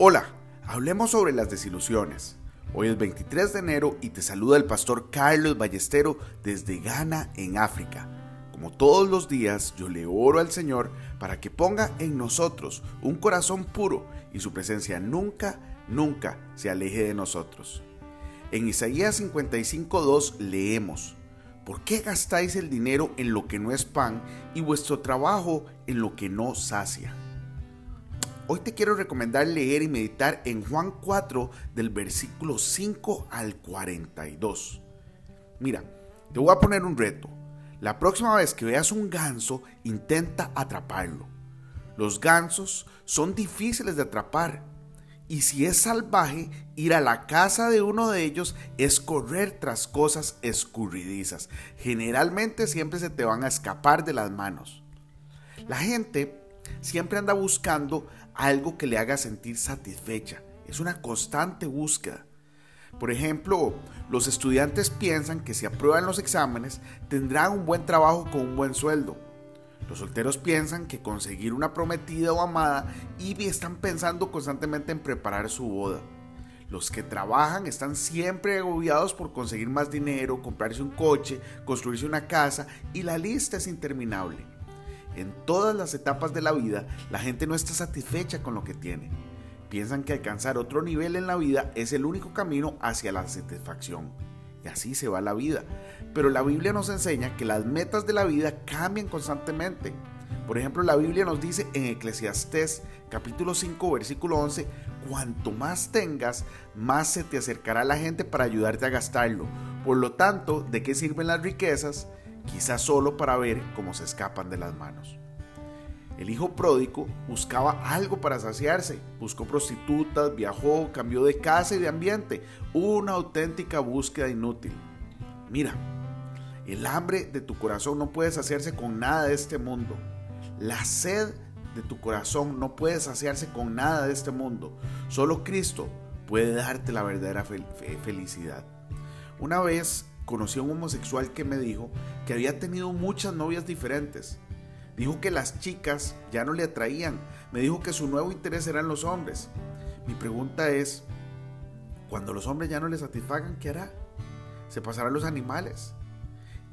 Hola, hablemos sobre las desilusiones. Hoy es 23 de enero y te saluda el pastor Carlos Ballestero desde Ghana, en África. Como todos los días, yo le oro al Señor para que ponga en nosotros un corazón puro y su presencia nunca, nunca se aleje de nosotros. En Isaías 55.2 leemos, ¿Por qué gastáis el dinero en lo que no es pan y vuestro trabajo en lo que no sacia? Hoy te quiero recomendar leer y meditar en Juan 4 del versículo 5 al 42. Mira, te voy a poner un reto. La próxima vez que veas un ganso, intenta atraparlo. Los gansos son difíciles de atrapar. Y si es salvaje, ir a la casa de uno de ellos es correr tras cosas escurridizas. Generalmente siempre se te van a escapar de las manos. La gente siempre anda buscando algo que le haga sentir satisfecha. Es una constante búsqueda. Por ejemplo, los estudiantes piensan que si aprueban los exámenes tendrán un buen trabajo con un buen sueldo. Los solteros piensan que conseguir una prometida o amada y están pensando constantemente en preparar su boda. Los que trabajan están siempre agobiados por conseguir más dinero, comprarse un coche, construirse una casa y la lista es interminable. En todas las etapas de la vida, la gente no está satisfecha con lo que tiene. Piensan que alcanzar otro nivel en la vida es el único camino hacia la satisfacción. Y así se va la vida. Pero la Biblia nos enseña que las metas de la vida cambian constantemente. Por ejemplo, la Biblia nos dice en Eclesiastés capítulo 5 versículo 11, cuanto más tengas, más se te acercará la gente para ayudarte a gastarlo. Por lo tanto, ¿de qué sirven las riquezas? Quizás solo para ver cómo se escapan de las manos. El hijo pródigo buscaba algo para saciarse, buscó prostitutas, viajó, cambió de casa y de ambiente, una auténtica búsqueda inútil. Mira, el hambre de tu corazón no puede saciarse con nada de este mundo. La sed de tu corazón no puede saciarse con nada de este mundo. Solo Cristo puede darte la verdadera felicidad. Una vez conocí a un homosexual que me dijo que había tenido muchas novias diferentes. Dijo que las chicas ya no le atraían. Me dijo que su nuevo interés eran los hombres. Mi pregunta es, cuando los hombres ya no le satisfagan, ¿qué hará? ¿Se pasará a los animales?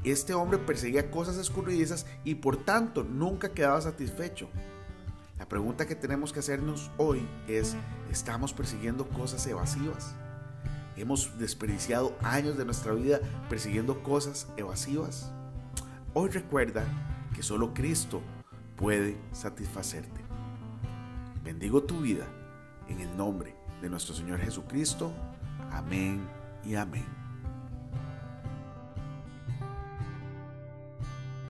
Este hombre perseguía cosas escurridizas y por tanto nunca quedaba satisfecho. La pregunta que tenemos que hacernos hoy es, ¿estamos persiguiendo cosas evasivas? Hemos desperdiciado años de nuestra vida persiguiendo cosas evasivas. Hoy recuerda que solo Cristo puede satisfacerte. Bendigo tu vida en el nombre de nuestro Señor Jesucristo. Amén y amén.